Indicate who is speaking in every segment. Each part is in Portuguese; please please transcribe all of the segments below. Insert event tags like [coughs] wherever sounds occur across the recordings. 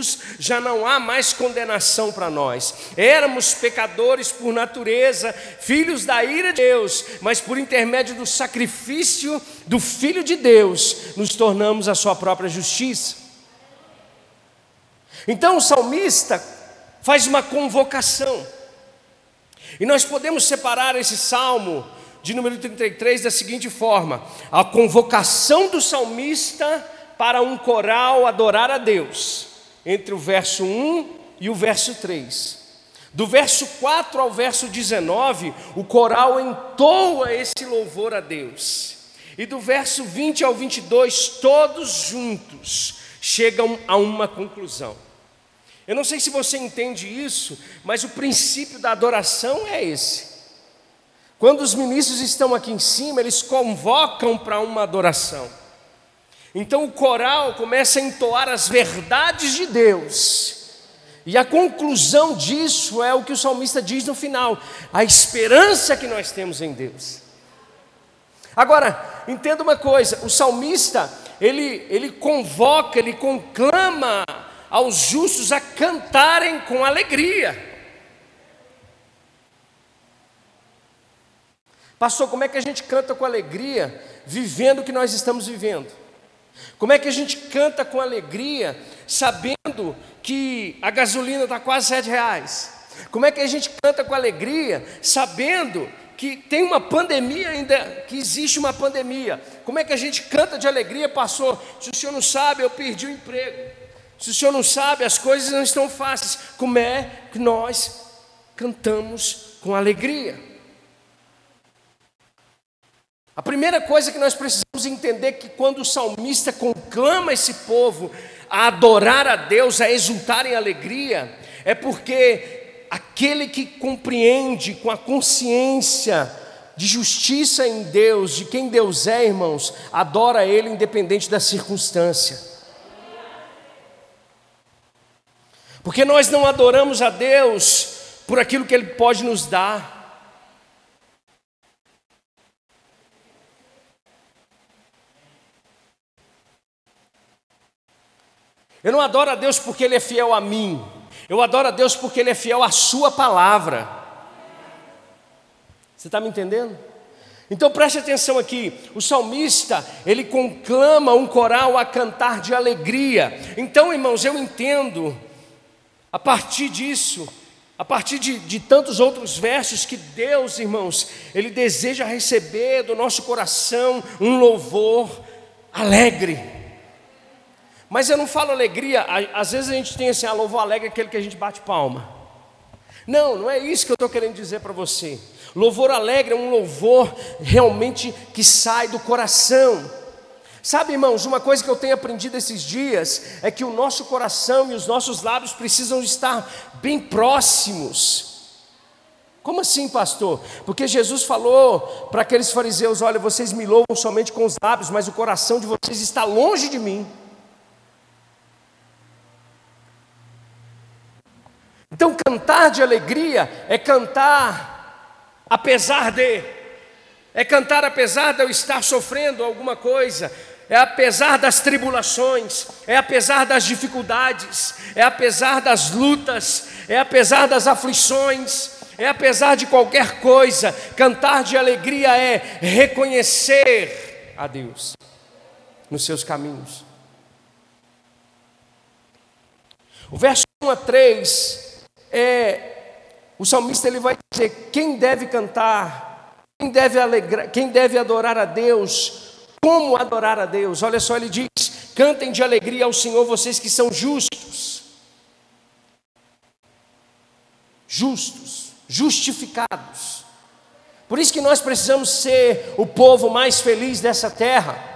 Speaker 1: Jesus, já não há mais condenação para nós. Éramos pecadores por natureza, filhos da ira de Deus, mas por intermédio do sacrifício do Filho de Deus, nos tornamos a sua própria justiça. Então o salmista faz uma convocação, e nós podemos separar esse salmo de número 33 da seguinte forma: a convocação do salmista para um coral adorar a Deus, entre o verso 1 e o verso 3. Do verso 4 ao verso 19, o coral entoa esse louvor a Deus. E do verso 20 ao 22, todos juntos chegam a uma conclusão. Eu não sei se você entende isso, mas o princípio da adoração é esse. Quando os ministros estão aqui em cima, eles convocam para uma adoração. Então o coral começa a entoar as verdades de Deus. E a conclusão disso é o que o salmista diz no final: a esperança que nós temos em Deus. Agora, entenda uma coisa: o salmista, ele, ele convoca, ele conclama aos justos a cantarem com alegria. Pastor, como é que a gente canta com alegria, vivendo o que nós estamos vivendo? Como é que a gente canta com alegria, sabendo que a gasolina está quase sete reais? Como é que a gente canta com alegria, sabendo que tem uma pandemia ainda, que existe uma pandemia? Como é que a gente canta de alegria, pastor? Se o senhor não sabe, eu perdi o emprego. Se o senhor não sabe, as coisas não estão fáceis. Como é que nós cantamos com alegria? A primeira coisa que nós precisamos entender é que quando o salmista conclama esse povo a adorar a Deus, a exultar em alegria, é porque aquele que compreende com a consciência de justiça em Deus, de quem Deus é, irmãos, adora Ele independente da circunstância. Porque nós não adoramos a Deus por aquilo que Ele pode nos dar. Eu não adoro a Deus porque Ele é fiel a mim. Eu adoro a Deus porque Ele é fiel à Sua palavra. Você está me entendendo? Então preste atenção aqui, o salmista, ele conclama um coral a cantar de alegria. Então, irmãos, eu entendo, a partir disso, a partir de, de tantos outros versos, que Deus, irmãos, Ele deseja receber do nosso coração um louvor alegre. Mas eu não falo alegria, às vezes a gente tem assim, ah, louvor alegre é aquele que a gente bate palma. Não, não é isso que eu estou querendo dizer para você. Louvor alegre é um louvor realmente que sai do coração. Sabe, irmãos, uma coisa que eu tenho aprendido esses dias é que o nosso coração e os nossos lábios precisam estar bem próximos. Como assim, pastor? Porque Jesus falou para aqueles fariseus: olha, vocês me louvam somente com os lábios, mas o coração de vocês está longe de mim. Então, cantar de alegria é cantar apesar de, é cantar apesar de eu estar sofrendo alguma coisa, é apesar das tribulações, é apesar das dificuldades, é apesar das lutas, é apesar das aflições, é apesar de qualquer coisa, cantar de alegria é reconhecer a Deus nos seus caminhos. O verso 1 a 3 é, o salmista ele vai dizer quem deve cantar, quem deve alegrar, quem deve adorar a Deus, como adorar a Deus. Olha só, ele diz: cantem de alegria ao Senhor vocês que são justos, justos, justificados. Por isso que nós precisamos ser o povo mais feliz dessa terra.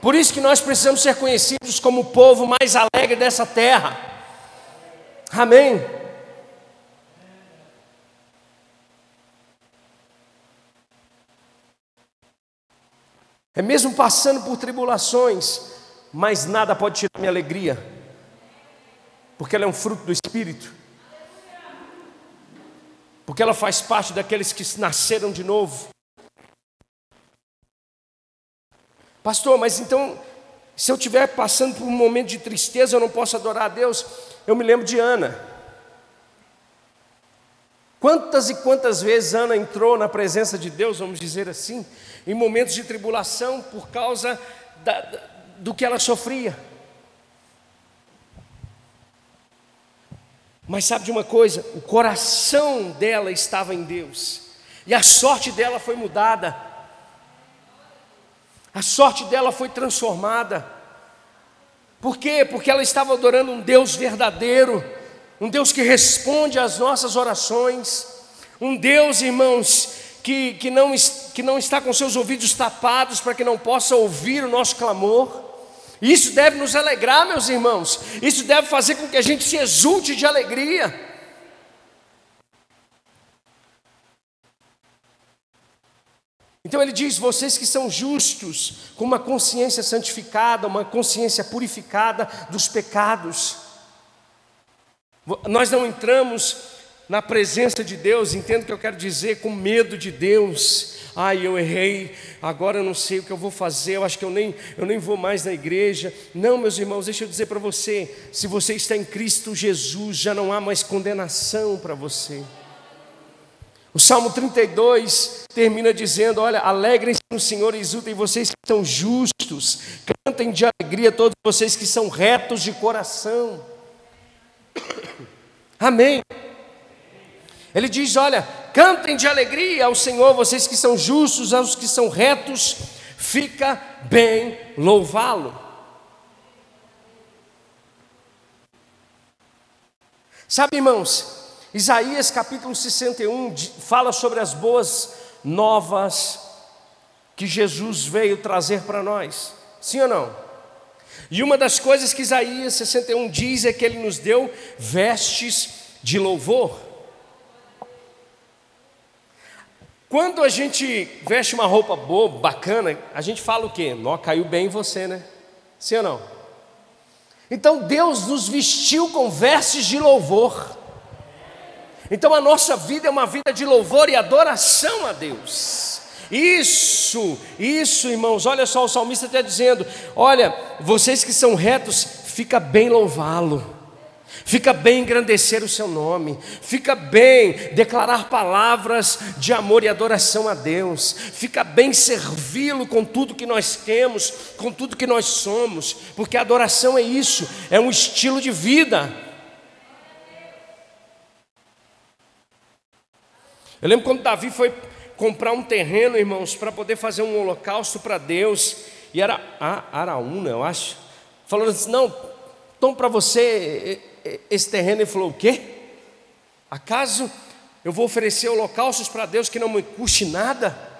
Speaker 1: Por isso que nós precisamos ser conhecidos como o povo mais alegre dessa terra. Amém. É mesmo passando por tribulações, mas nada pode tirar minha alegria, porque ela é um fruto do Espírito, porque ela faz parte daqueles que nasceram de novo. Pastor, mas então Se eu estiver passando por um momento de tristeza, eu não posso adorar a Deus, eu me lembro de Ana. Quantas e quantas vezes Ana entrou na presença de Deus, vamos dizer assim, em momentos de tribulação por causa da, do que ela sofria. Mas sabe de uma coisa? O coração dela estava em Deus, e a sorte dela foi mudada, a sorte dela foi transformada. Por quê? Porque ela estava adorando um Deus verdadeiro, um Deus que responde às nossas orações, um Deus, irmãos, que, que, não, que não está com seus ouvidos tapados para que não possa ouvir o nosso clamor. Isso deve nos alegrar, meus irmãos. Isso deve fazer com que a gente se exulte de alegria. Então ele diz: vocês que são justos, com uma consciência santificada, uma consciência purificada dos pecados. Nós não entramos na presença de Deus, entendo o que eu quero dizer, com medo de Deus, ai, eu errei, agora eu não sei o que eu vou fazer, eu acho que eu nem, eu nem vou mais na igreja. Não, meus irmãos, deixa eu dizer para você: se você está em Cristo Jesus, já não há mais condenação para você. O Salmo 32 termina dizendo: Olha, alegrem-se no Senhor e exultem vocês que são justos, cantem de alegria todos vocês que são retos de coração. [coughs] Amém. Ele diz: Olha, cantem de alegria ao Senhor, vocês que são justos, aos que são retos, fica bem louvá-lo. Sabe, irmãos, Isaías capítulo 61 fala sobre as boas novas que Jesus veio trazer para nós. Sim ou não? E uma das coisas que Isaías 61 diz é que ele nos deu vestes de louvor. Quando a gente veste uma roupa boa, bacana, a gente fala o quê? Nó, caiu bem em você, né? Sim ou não? Então Deus nos vestiu com vestes de louvor. Então a nossa vida é uma vida de louvor e adoração a Deus. Isso, isso, irmãos, olha só, o salmista está dizendo: olha, vocês que são retos, fica bem louvá-lo. Fica bem engrandecer o seu nome, fica bem declarar palavras de amor e adoração a Deus, fica bem servi-lo com tudo que nós temos, com tudo que nós somos, porque a adoração é isso, é um estilo de vida. Eu lembro quando Davi foi comprar um terreno, irmãos, para poder fazer um holocausto para Deus, e era a Araúna, eu acho, falando assim: não, toma para você esse terreno e falou: O quê? Acaso eu vou oferecer holocaustos para Deus que não me custe nada?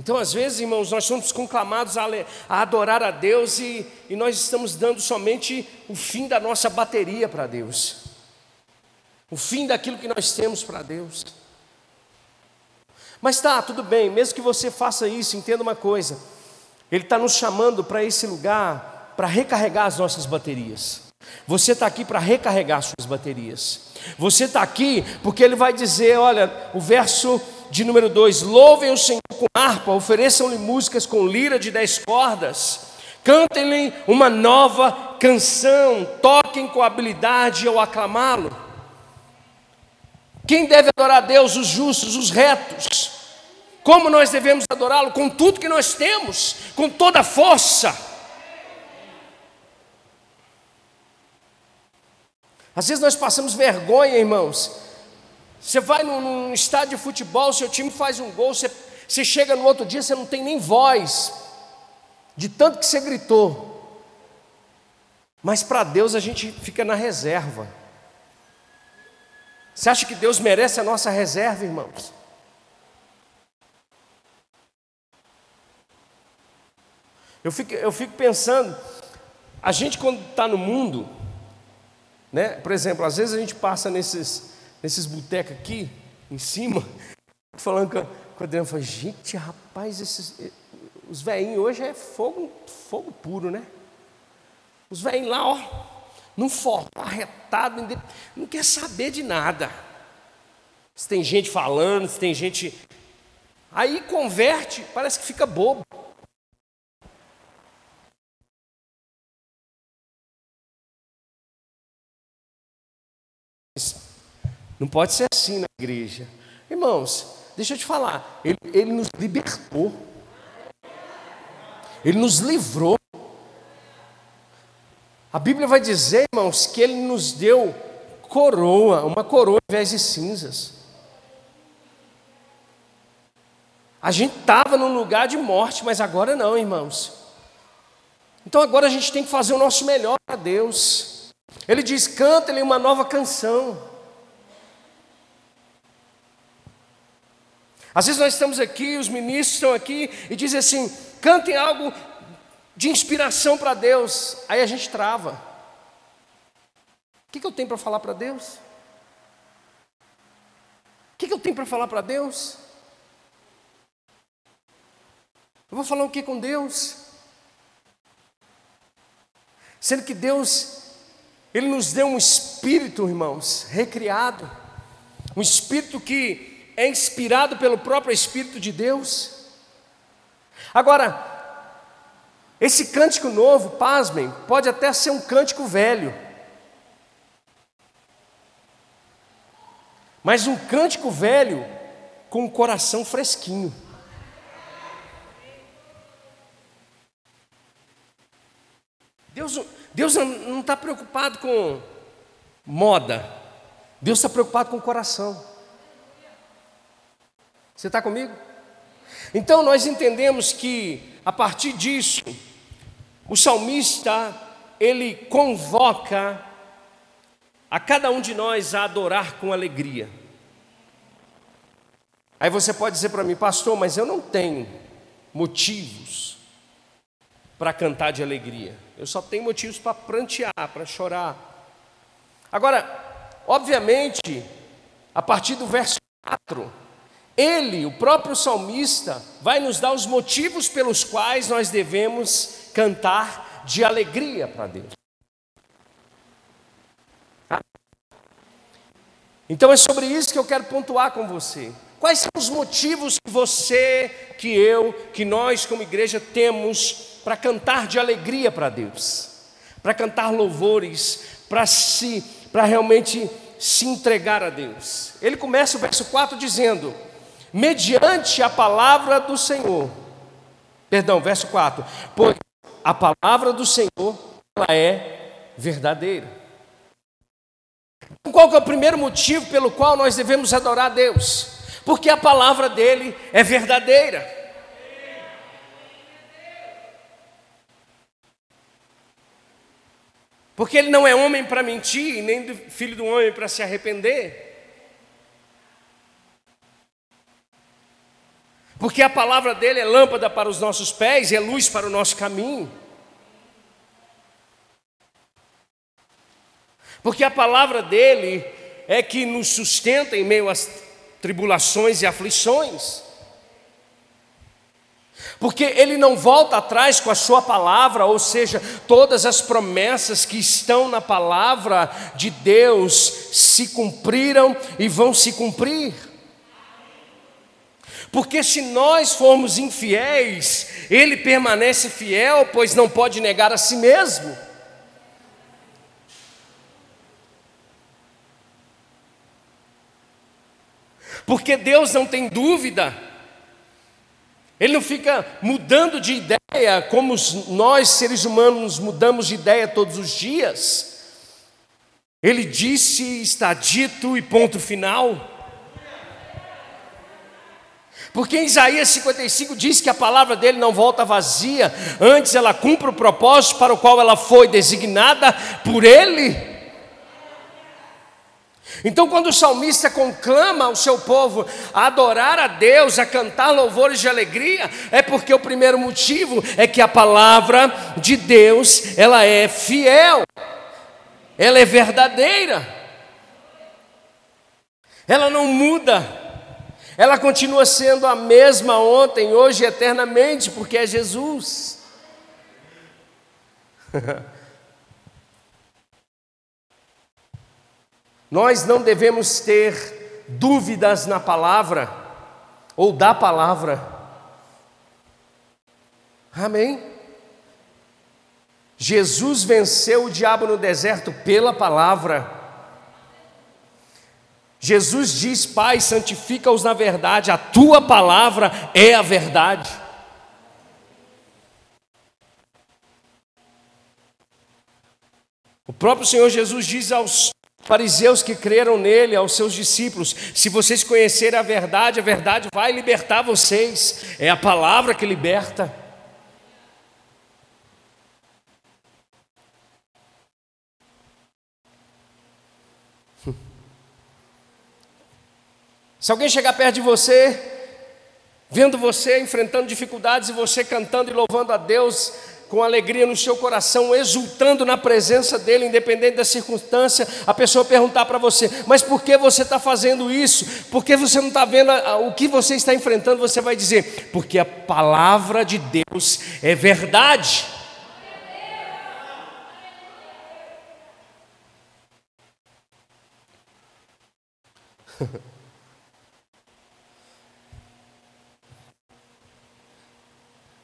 Speaker 1: Então, às vezes, irmãos, nós somos conclamados a, a adorar a Deus e, e nós estamos dando somente o fim da nossa bateria para Deus, o fim daquilo que nós temos para Deus. Mas tá, tudo bem, mesmo que você faça isso, entenda uma coisa: Ele está nos chamando para esse lugar para recarregar as nossas baterias. Você está aqui para recarregar suas baterias. Você está aqui porque Ele vai dizer: olha, o verso de número 2: louvem o Senhor com harpa, ofereçam-lhe músicas com lira de dez cordas, cantem-lhe uma nova canção, toquem com habilidade ao aclamá-lo. Quem deve adorar a Deus? Os justos, os retos. Como nós devemos adorá-lo? Com tudo que nós temos, com toda a força. Às vezes nós passamos vergonha, irmãos. Você vai num, num estádio de futebol, seu time faz um gol, você, você chega no outro dia, você não tem nem voz, de tanto que você gritou. Mas para Deus a gente fica na reserva. Você acha que Deus merece a nossa reserva, irmãos? Eu fico, eu fico pensando, a gente quando está no mundo, né? Por exemplo, às vezes a gente passa nesses, nesses botecos aqui, em cima, [laughs] falando com a, com a Adriana, fala, gente, rapaz, esses, os velhinhos hoje é fogo, fogo puro, né? Os velhinhos lá, ó, num forró arretado, não quer saber de nada. se tem gente falando, se tem gente. Aí converte, parece que fica bobo. Não pode ser assim na igreja. Irmãos, deixa eu te falar, ele, ele nos libertou, ele nos livrou. A Bíblia vai dizer, irmãos, que ele nos deu coroa, uma coroa ao invés de cinzas. A gente estava num lugar de morte, mas agora não, irmãos. Então agora a gente tem que fazer o nosso melhor para Deus. Ele diz: canta-lhe uma nova canção. Às vezes nós estamos aqui, os ministros estão aqui e dizem assim: cantem algo de inspiração para Deus. Aí a gente trava. O que, que eu tenho para falar para Deus? O que, que eu tenho para falar para Deus? Eu vou falar o que com Deus? Sendo que Deus, Ele nos deu um espírito, irmãos, recriado, um espírito que é inspirado pelo próprio Espírito de Deus. Agora, esse cântico novo, pasmem, pode até ser um cântico velho. Mas um cântico velho com o coração fresquinho. Deus, Deus não está preocupado com moda, Deus está preocupado com o coração. Você está comigo? Então nós entendemos que a partir disso, o salmista ele convoca a cada um de nós a adorar com alegria. Aí você pode dizer para mim, pastor, mas eu não tenho motivos para cantar de alegria. Eu só tenho motivos para prantear, para chorar. Agora, obviamente, a partir do verso 4, ele, o próprio salmista, vai nos dar os motivos pelos quais nós devemos cantar de alegria para Deus. Então é sobre isso que eu quero pontuar com você. Quais são os motivos que você, que eu, que nós como igreja temos para cantar de alegria para Deus? Para cantar louvores, para se para realmente se entregar a Deus. Ele começa o verso 4 dizendo: mediante a palavra do Senhor. Perdão, verso 4. Pois a palavra do Senhor ela é verdadeira. Então, qual é o primeiro motivo pelo qual nós devemos adorar a Deus? Porque a palavra dele é verdadeira. Porque ele não é homem para mentir, nem filho do homem para se arrepender. Porque a palavra dele é lâmpada para os nossos pés e é luz para o nosso caminho. Porque a palavra dele é que nos sustenta em meio às tribulações e aflições. Porque ele não volta atrás com a sua palavra, ou seja, todas as promessas que estão na palavra de Deus se cumpriram e vão se cumprir. Porque se nós formos infiéis, Ele permanece fiel, pois não pode negar a si mesmo. Porque Deus não tem dúvida, Ele não fica mudando de ideia, como nós seres humanos mudamos de ideia todos os dias. Ele disse, está dito e ponto final. Porque em Isaías 55 diz que a palavra dele não volta vazia, antes ela cumpre o propósito para o qual ela foi designada por ele. Então, quando o salmista conclama o seu povo a adorar a Deus, a cantar louvores de alegria, é porque o primeiro motivo é que a palavra de Deus, ela é fiel, ela é verdadeira, ela não muda. Ela continua sendo a mesma ontem, hoje e eternamente, porque é Jesus. [laughs] Nós não devemos ter dúvidas na palavra ou da palavra. Amém? Jesus venceu o diabo no deserto pela palavra. Jesus diz: Pai, santifica-os na verdade, a tua palavra é a verdade. O próprio Senhor Jesus diz aos fariseus que creram nele, aos seus discípulos: se vocês conhecerem a verdade, a verdade vai libertar vocês, é a palavra que liberta. Se alguém chegar perto de você, vendo você enfrentando dificuldades e você cantando e louvando a Deus com alegria no seu coração, exultando na presença dEle, independente da circunstância, a pessoa perguntar para você: Mas por que você está fazendo isso? Por que você não está vendo o que você está enfrentando? Você vai dizer: Porque a palavra de Deus é verdade. [laughs]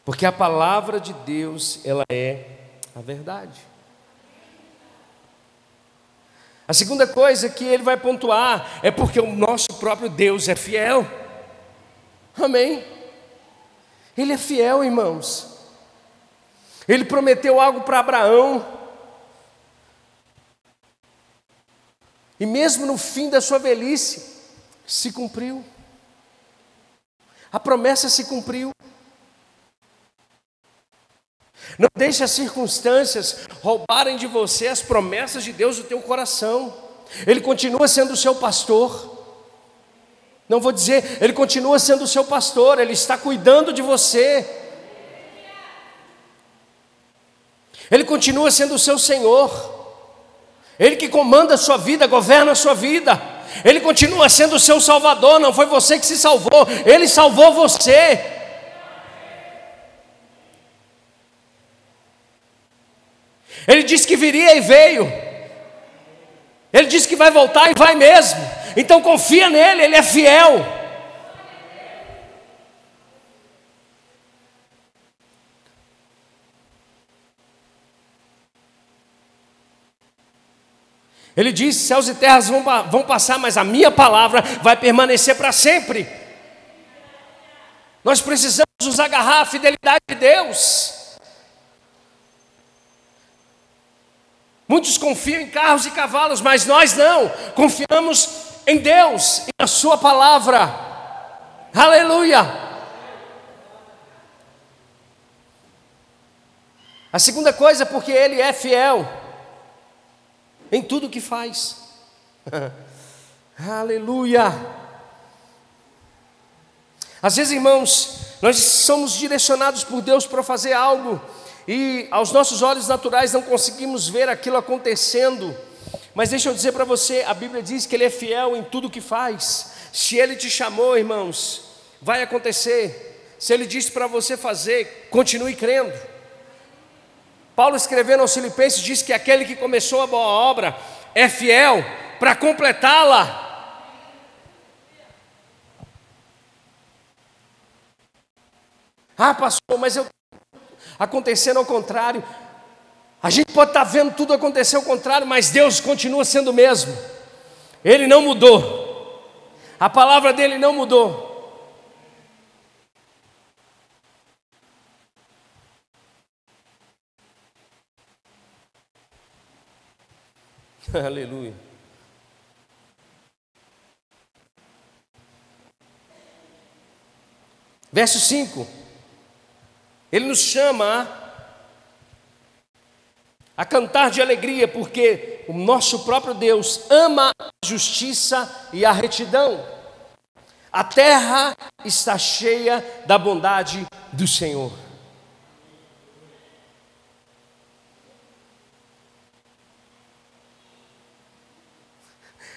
Speaker 1: Porque a palavra de Deus, ela é a verdade. A segunda coisa que ele vai pontuar é porque o nosso próprio Deus é fiel. Amém. Ele é fiel, irmãos. Ele prometeu algo para Abraão. E mesmo no fim da sua velhice, se cumpriu. A promessa se cumpriu. Não deixe as circunstâncias roubarem de você as promessas de Deus do teu coração. Ele continua sendo o seu pastor. Não vou dizer, ele continua sendo o seu pastor, ele está cuidando de você. Ele continua sendo o seu Senhor. Ele que comanda a sua vida, governa a sua vida. Ele continua sendo o seu Salvador, não foi você que se salvou, ele salvou você. Ele disse que viria e veio. Ele disse que vai voltar e vai mesmo. Então confia nele, ele é fiel. Ele disse: céus e terras vão, vão passar, mas a minha palavra vai permanecer para sempre. Nós precisamos nos agarrar à fidelidade de Deus. Muitos confiam em carros e cavalos, mas nós não. Confiamos em Deus e na Sua palavra. Aleluia. A segunda coisa, é porque Ele é fiel em tudo que faz. [laughs] Aleluia. Às vezes, irmãos, nós somos direcionados por Deus para fazer algo e aos nossos olhos naturais não conseguimos ver aquilo acontecendo. Mas deixa eu dizer para você, a Bíblia diz que Ele é fiel em tudo que faz. Se Ele te chamou, irmãos, vai acontecer. Se Ele disse para você fazer, continue crendo. Paulo escrevendo aos Filipenses diz que aquele que começou a boa obra é fiel para completá-la. Ah, pastor, mas eu acontecendo ao contrário. A gente pode estar vendo tudo acontecer ao contrário, mas Deus continua sendo o mesmo. Ele não mudou. A palavra dele não mudou. [laughs] Aleluia. Verso 5. Ele nos chama a cantar de alegria, porque o nosso próprio Deus ama a justiça e a retidão. A terra está cheia da bondade do Senhor.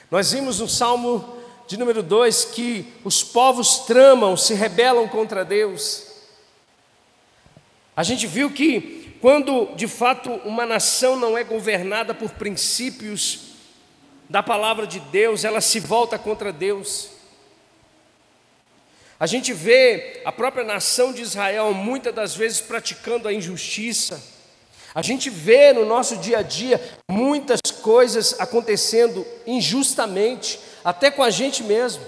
Speaker 1: Nós vimos no Salmo de número 2 que os povos tramam, se rebelam contra Deus. A gente viu que quando de fato uma nação não é governada por princípios da palavra de Deus, ela se volta contra Deus. A gente vê a própria nação de Israel muitas das vezes praticando a injustiça. A gente vê no nosso dia a dia muitas coisas acontecendo injustamente, até com a gente mesmo.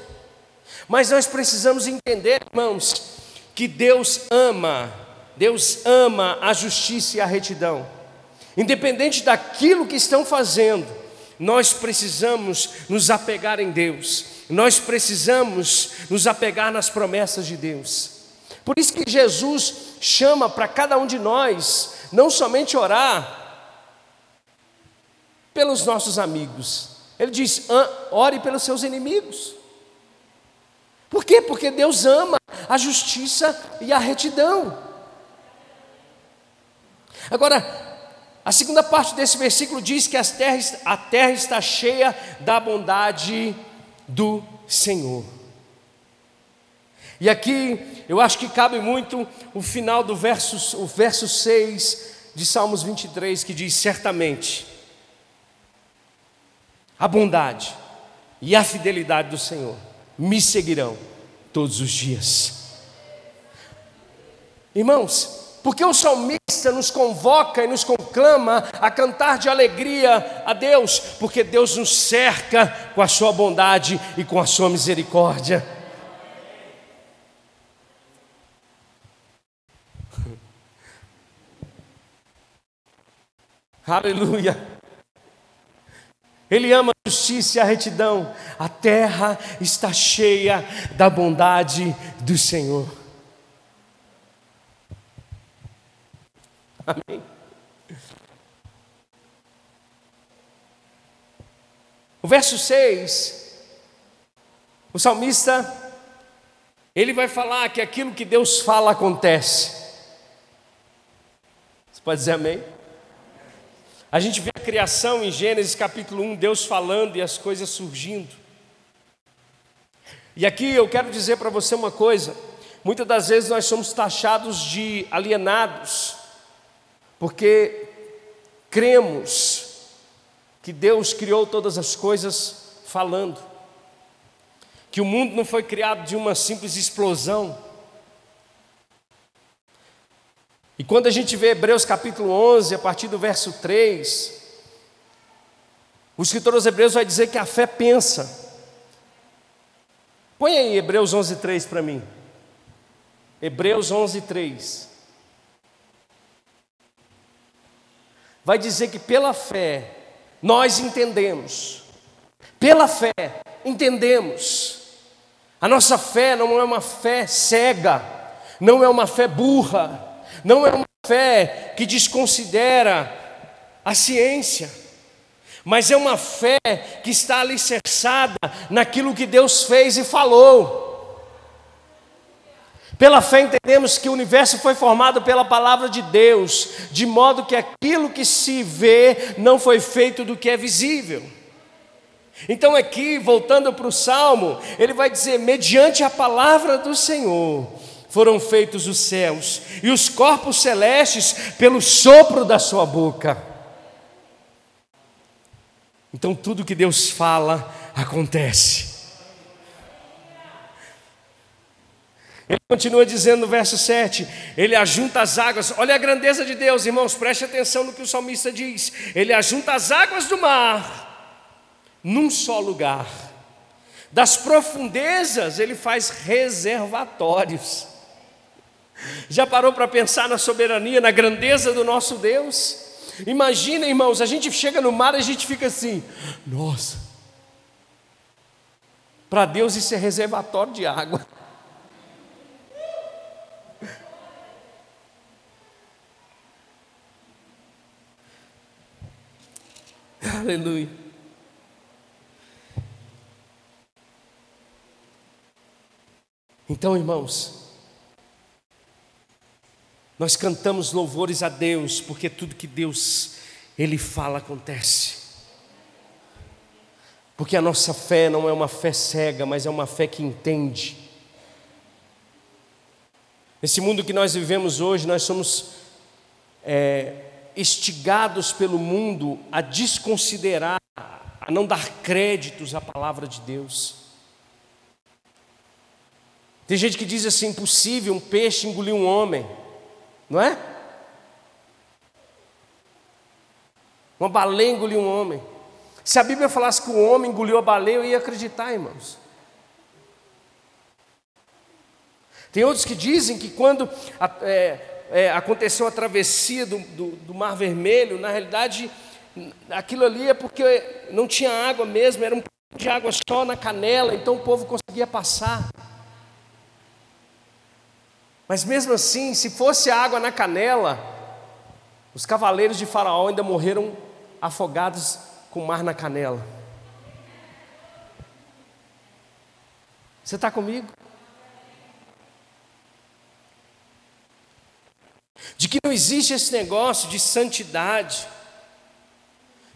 Speaker 1: Mas nós precisamos entender, irmãos, que Deus ama, Deus ama a justiça e a retidão. Independente daquilo que estão fazendo, nós precisamos nos apegar em Deus, nós precisamos nos apegar nas promessas de Deus. Por isso que Jesus chama para cada um de nós, não somente orar pelos nossos amigos, ele diz: ore pelos seus inimigos. Por quê? Porque Deus ama a justiça e a retidão. Agora, a segunda parte desse versículo diz que a terra está cheia da bondade do Senhor. E aqui eu acho que cabe muito o final do verso, o verso 6 de Salmos 23, que diz: Certamente a bondade e a fidelidade do Senhor me seguirão todos os dias. Irmãos, porque o salmista nos convoca e nos conclama a cantar de alegria a Deus, porque Deus nos cerca com a sua bondade e com a sua misericórdia. [laughs] Aleluia. Ele ama a justiça e a retidão. A terra está cheia da bondade do Senhor. Amém. O verso 6, o salmista, ele vai falar que aquilo que Deus fala acontece. Você pode dizer amém? A gente vê a criação em Gênesis capítulo 1, Deus falando e as coisas surgindo. E aqui eu quero dizer para você uma coisa: muitas das vezes nós somos taxados de alienados, porque cremos que Deus criou todas as coisas falando, que o mundo não foi criado de uma simples explosão, E quando a gente vê Hebreus capítulo 11, a partir do verso 3, o escritor aos Hebreus vai dizer que a fé pensa. Põe aí Hebreus 11, 3 para mim. Hebreus 11, 3. Vai dizer que pela fé nós entendemos, pela fé entendemos. A nossa fé não é uma fé cega, não é uma fé burra, não é uma fé que desconsidera a ciência, mas é uma fé que está alicerçada naquilo que Deus fez e falou. Pela fé entendemos que o universo foi formado pela palavra de Deus, de modo que aquilo que se vê não foi feito do que é visível. Então, aqui, voltando para o salmo, ele vai dizer: mediante a palavra do Senhor, foram feitos os céus e os corpos celestes pelo sopro da sua boca. Então tudo que Deus fala acontece. Ele continua dizendo no verso 7: Ele ajunta as águas, olha a grandeza de Deus, irmãos, preste atenção no que o salmista diz. Ele ajunta as águas do mar num só lugar, das profundezas ele faz reservatórios. Já parou para pensar na soberania, na grandeza do nosso Deus? Imagina, irmãos, a gente chega no mar e a gente fica assim: nossa, para Deus isso é reservatório de água. [laughs] Aleluia. Então, irmãos, nós cantamos louvores a Deus, porque tudo que Deus ele fala acontece. Porque a nossa fé não é uma fé cega, mas é uma fé que entende. Nesse mundo que nós vivemos hoje, nós somos é, estigados pelo mundo a desconsiderar a não dar créditos à palavra de Deus. Tem gente que diz assim: impossível um peixe engolir um homem, não é? Uma baleia engoliu um homem. Se a Bíblia falasse que o homem engoliu a baleia, eu ia acreditar, irmãos. Tem outros que dizem que quando é, é, aconteceu a travessia do, do, do, Mar Vermelho, na realidade, aquilo ali é porque não tinha água mesmo, era um pouco de água só na canela, então o povo conseguia passar. Mas mesmo assim, se fosse água na canela, os cavaleiros de Faraó ainda morreram afogados com mar na canela. Você está comigo? De que não existe esse negócio de santidade,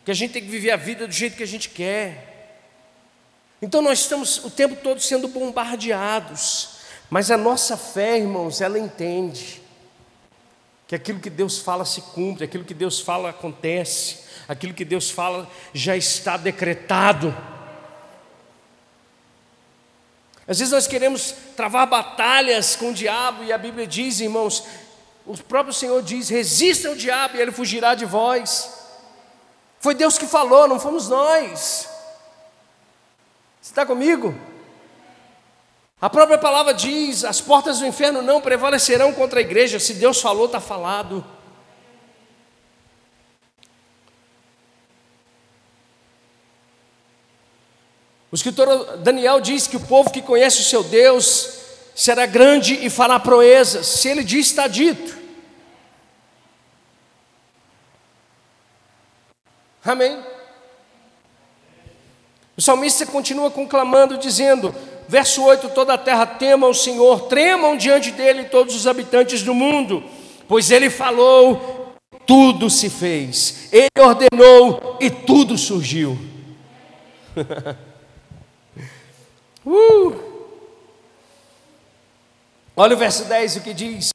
Speaker 1: que a gente tem que viver a vida do jeito que a gente quer. Então nós estamos o tempo todo sendo bombardeados, mas a nossa fé, irmãos, ela entende que aquilo que Deus fala se cumpre, aquilo que Deus fala acontece, aquilo que Deus fala já está decretado. Às vezes nós queremos travar batalhas com o diabo, e a Bíblia diz, irmãos, o próprio Senhor diz: resista ao diabo e ele fugirá de vós. Foi Deus que falou, não fomos nós. Você está comigo? A própria palavra diz: as portas do inferno não prevalecerão contra a igreja. Se Deus falou, está falado. O escritor Daniel diz que o povo que conhece o seu Deus será grande e fará proezas. Se ele diz, está dito. Amém? O salmista continua conclamando, dizendo, verso 8: toda a terra tema o Senhor, tremam diante dele todos os habitantes do mundo, pois ele falou, tudo se fez, ele ordenou e tudo surgiu. [laughs] uh! Olha o verso 10 o que diz: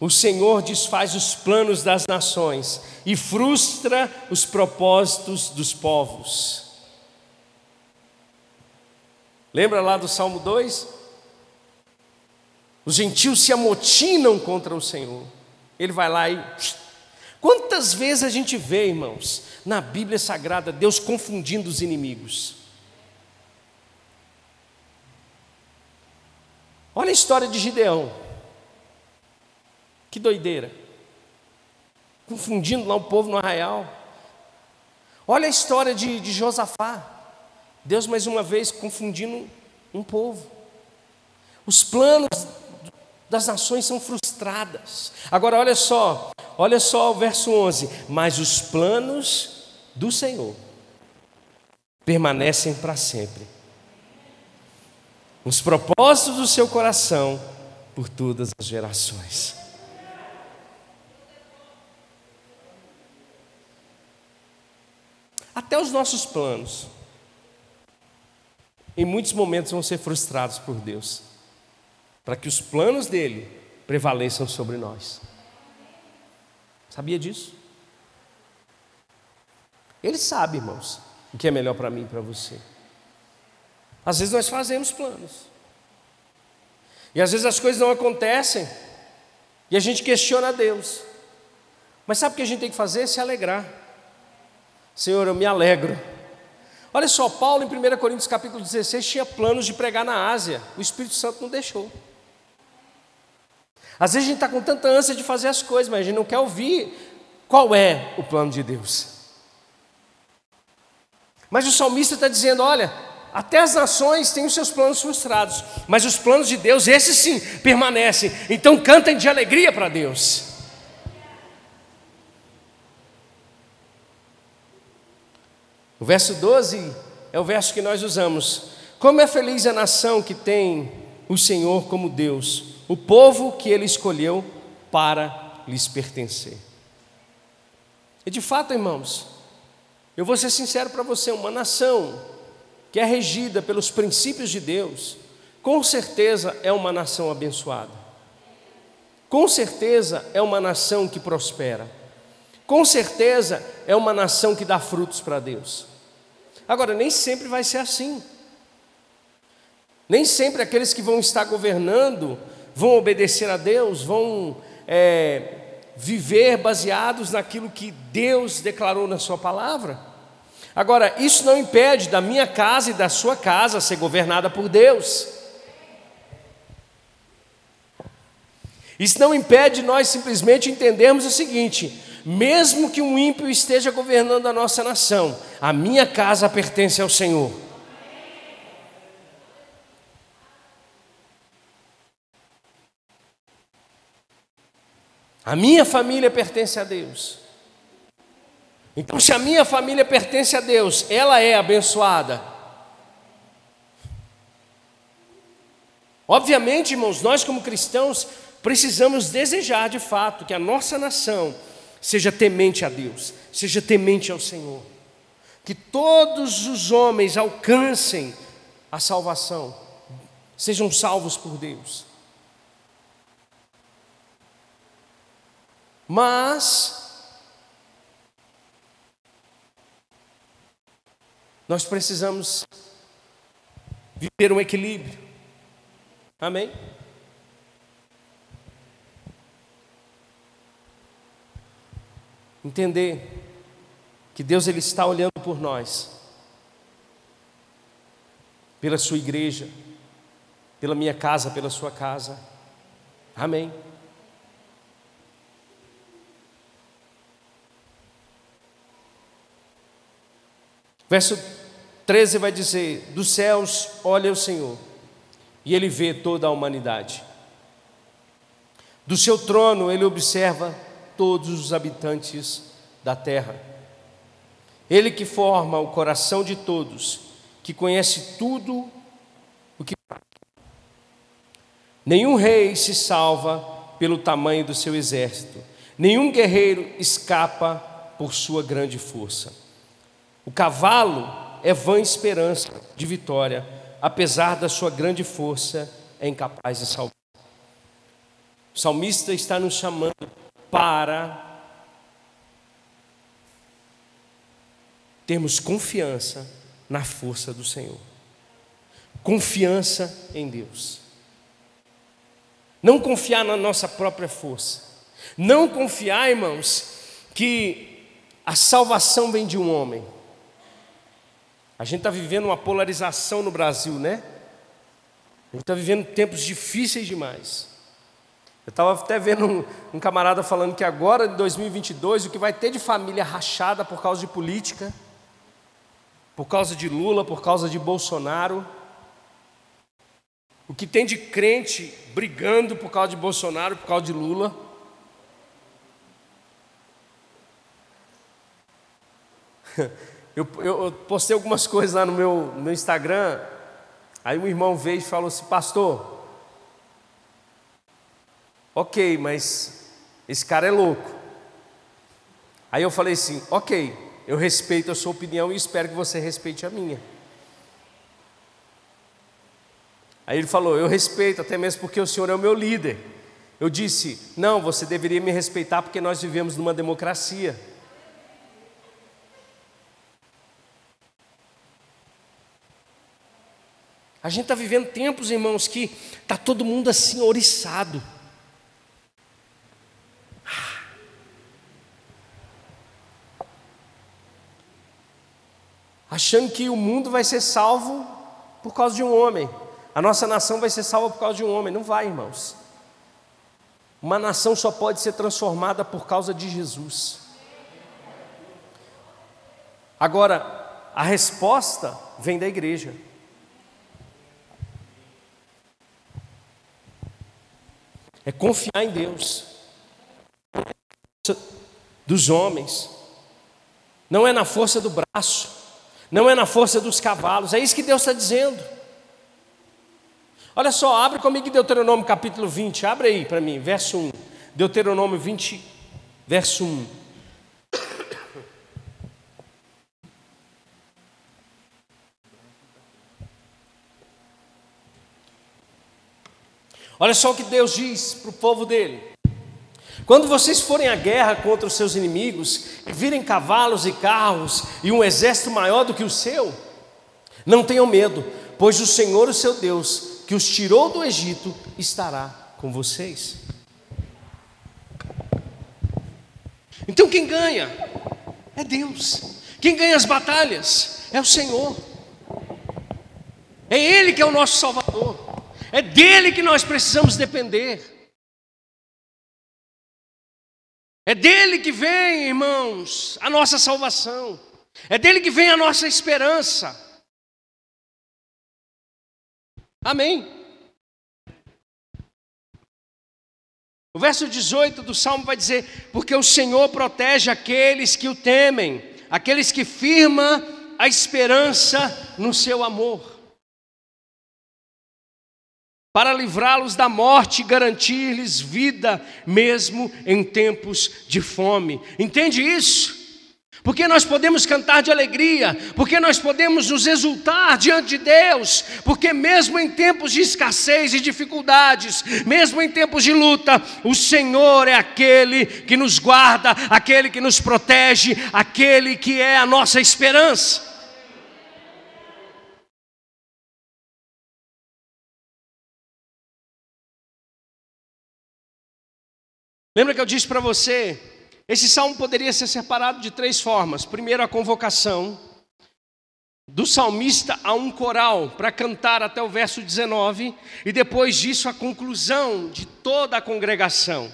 Speaker 1: O Senhor desfaz os planos das nações e frustra os propósitos dos povos. Lembra lá do Salmo 2? Os gentios se amotinam contra o Senhor. Ele vai lá e. Quantas vezes a gente vê, irmãos, na Bíblia Sagrada, Deus confundindo os inimigos? Olha a história de Gideão. Que doideira. Confundindo lá o povo no arraial. Olha a história de, de Josafá. Deus mais uma vez confundindo um povo. Os planos das nações são frustradas. Agora olha só, olha só o verso 11, mas os planos do Senhor permanecem para sempre os propósitos do seu coração por todas as gerações. Até os nossos planos, em muitos momentos, vão ser frustrados por Deus, para que os planos dele prevaleçam sobre nós. Sabia disso? Ele sabe, irmãos, o que é melhor para mim e para você. Às vezes nós fazemos planos. E às vezes as coisas não acontecem. E a gente questiona a Deus. Mas sabe o que a gente tem que fazer? Se alegrar. Senhor, eu me alegro. Olha só, Paulo em 1 Coríntios capítulo 16 tinha planos de pregar na Ásia. O Espírito Santo não deixou. Às vezes a gente está com tanta ânsia de fazer as coisas, mas a gente não quer ouvir qual é o plano de Deus. Mas o salmista está dizendo: olha, até as nações têm os seus planos frustrados, mas os planos de Deus, esses sim, permanecem. Então cantem de alegria para Deus. O verso 12 é o verso que nós usamos. Como é feliz a nação que tem o Senhor como Deus, o povo que ele escolheu para lhes pertencer. E de fato, irmãos, eu vou ser sincero para você, uma nação que é regida pelos princípios de Deus, com certeza é uma nação abençoada. Com certeza é uma nação que prospera. Com certeza é uma nação que dá frutos para Deus. Agora, nem sempre vai ser assim. Nem sempre aqueles que vão estar governando vão obedecer a Deus, vão é, viver baseados naquilo que Deus declarou na Sua palavra. Agora, isso não impede da minha casa e da sua casa ser governada por Deus. Isso não impede nós simplesmente entendermos o seguinte: mesmo que um ímpio esteja governando a nossa nação, a minha casa pertence ao Senhor. A minha família pertence a Deus. Então, se a minha família pertence a Deus, ela é abençoada. Obviamente, irmãos, nós como cristãos precisamos desejar de fato que a nossa nação seja temente a Deus, seja temente ao Senhor. Que todos os homens alcancem a salvação, sejam salvos por Deus. Mas nós precisamos viver um equilíbrio. Amém? Entender que Deus ele está olhando por nós, pela sua igreja, pela minha casa, pela sua casa. Amém. Verso 13 vai dizer: Dos céus olha o Senhor, e ele vê toda a humanidade. Do seu trono ele observa todos os habitantes da terra. Ele que forma o coração de todos, que conhece tudo o que. Nenhum rei se salva pelo tamanho do seu exército, nenhum guerreiro escapa por sua grande força. O cavalo é vã esperança de vitória, apesar da sua grande força, é incapaz de salvar. O salmista está nos chamando para termos confiança na força do Senhor, confiança em Deus. Não confiar na nossa própria força, não confiar, irmãos, que a salvação vem de um homem. A gente está vivendo uma polarização no Brasil, né? A gente está vivendo tempos difíceis demais. Eu estava até vendo um, um, camarada falando que agora, em 2022, o que vai ter de família rachada por causa de política, por causa de Lula, por causa de Bolsonaro, o que tem de crente brigando por causa de Bolsonaro, por causa de Lula. [laughs] Eu, eu, eu, postei algumas [laughs] coisas lá no meu, no meu Instagram. Aí um irmão veio e falou assim: Pastor, ok, mas esse cara é louco. Aí eu falei assim: Ok, eu respeito a sua opinião e espero que você respeite a minha. Aí ele falou: Eu respeito, até mesmo porque o senhor é o meu líder. Eu disse: Não, você deveria me respeitar porque nós vivemos numa democracia. A gente está vivendo tempos, irmãos, que está todo mundo assim, oriçado. Achando que o mundo vai ser salvo por causa de um homem. A nossa nação vai ser salva por causa de um homem. Não vai, irmãos. Uma nação só pode ser transformada por causa de Jesus. Agora, a resposta vem da igreja. É confiar em Deus, dos homens, não é na força do braço, não é na força dos cavalos, é isso que Deus está dizendo. Olha só, abre comigo Deuteronômio capítulo 20, abre aí para mim, verso 1. Deuteronômio 20, verso 1. Olha só o que Deus diz para o povo dele: Quando vocês forem à guerra contra os seus inimigos e virem cavalos e carros e um exército maior do que o seu, não tenham medo, pois o Senhor, o seu Deus, que os tirou do Egito, estará com vocês. Então quem ganha é Deus. Quem ganha as batalhas é o Senhor. É Ele que é o nosso Salvador. É dele que nós precisamos depender. É dele que vem, irmãos, a nossa salvação. É dele que vem a nossa esperança. Amém. O verso 18 do Salmo vai dizer: Porque o Senhor protege aqueles que o temem, aqueles que firma a esperança no seu amor para livrá-los da morte e garantir-lhes vida, mesmo em tempos de fome. Entende isso? Porque nós podemos cantar de alegria, porque nós podemos nos exultar diante de Deus, porque mesmo em tempos de escassez e dificuldades, mesmo em tempos de luta, o Senhor é aquele que nos guarda, aquele que nos protege, aquele que é a nossa esperança. Lembra que eu disse para você? Esse salmo poderia ser separado de três formas. Primeiro, a convocação do salmista a um coral para cantar até o verso 19, e depois disso, a conclusão de toda a congregação.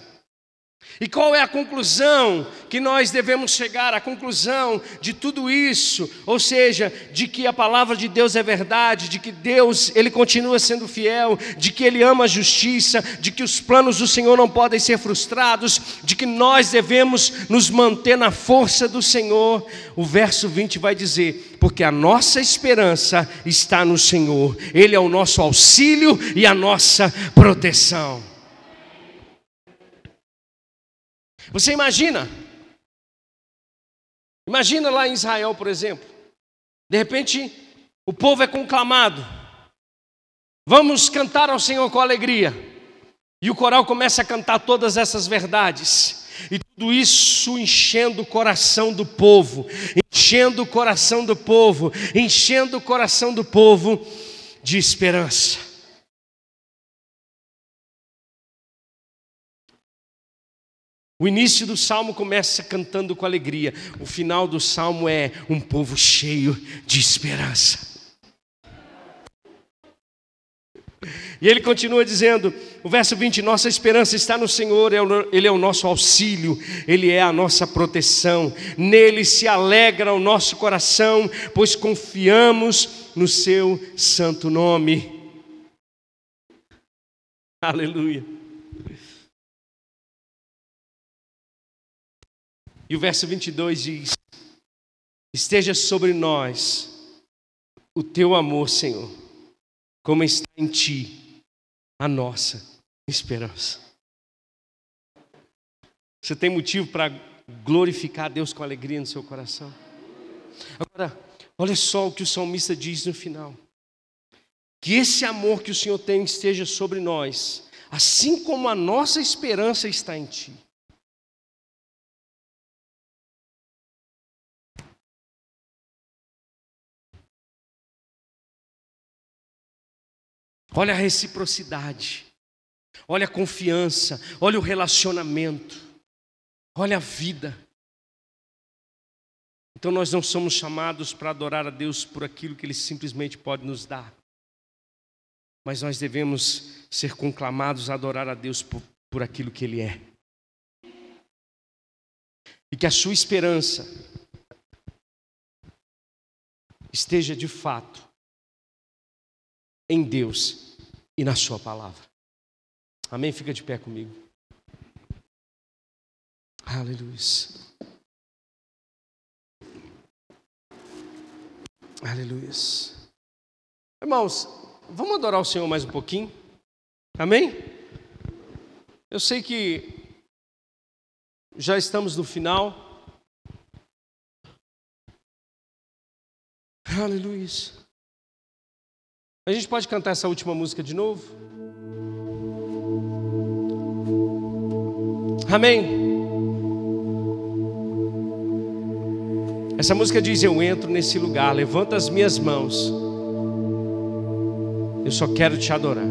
Speaker 1: E qual é a conclusão que nós devemos chegar? A conclusão de tudo isso, ou seja, de que a palavra de Deus é verdade, de que Deus ele continua sendo fiel, de que ele ama a justiça, de que os planos do Senhor não podem ser frustrados, de que nós devemos nos manter na força do Senhor. O verso 20 vai dizer: porque a nossa esperança está no Senhor. Ele é o nosso auxílio e a nossa proteção. Você imagina? Imagina lá em Israel, por exemplo. De repente, o povo é conclamado. Vamos cantar ao Senhor com alegria. E o coral começa a cantar todas essas verdades. E tudo isso enchendo o coração do povo, enchendo o coração do povo, enchendo o coração do povo de esperança. O início do salmo começa cantando com alegria, o final do salmo é um povo cheio de esperança. E ele continua dizendo, o verso 20: Nossa esperança está no Senhor, é Ele é o nosso auxílio, Ele é a nossa proteção, nele se alegra o nosso coração, pois confiamos no Seu santo nome. Aleluia. E o verso 22 diz: Esteja sobre nós o teu amor, Senhor, como está em ti a nossa esperança. Você tem motivo para glorificar a Deus com alegria no seu coração? Agora, olha só o que o salmista diz no final: que esse amor que o Senhor tem esteja sobre nós, assim como a nossa esperança está em ti. Olha a reciprocidade, olha a confiança, olha o relacionamento, olha a vida. Então nós não somos chamados para adorar a Deus por aquilo que Ele simplesmente pode nos dar, mas nós devemos ser conclamados a adorar a Deus por, por aquilo que Ele é. E que a sua esperança esteja de fato em Deus e na Sua palavra. Amém? Fica de pé comigo. Aleluia. Aleluia. Irmãos, vamos adorar o Senhor mais um pouquinho? Amém? Eu sei que já estamos no final. Aleluia. A gente pode cantar essa última música de novo? Amém. Essa música diz: Eu entro nesse lugar, levanta as minhas mãos. Eu só quero te adorar.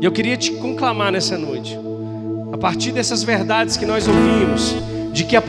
Speaker 1: E eu queria te conclamar nessa noite, a partir dessas verdades que nós ouvimos, de que a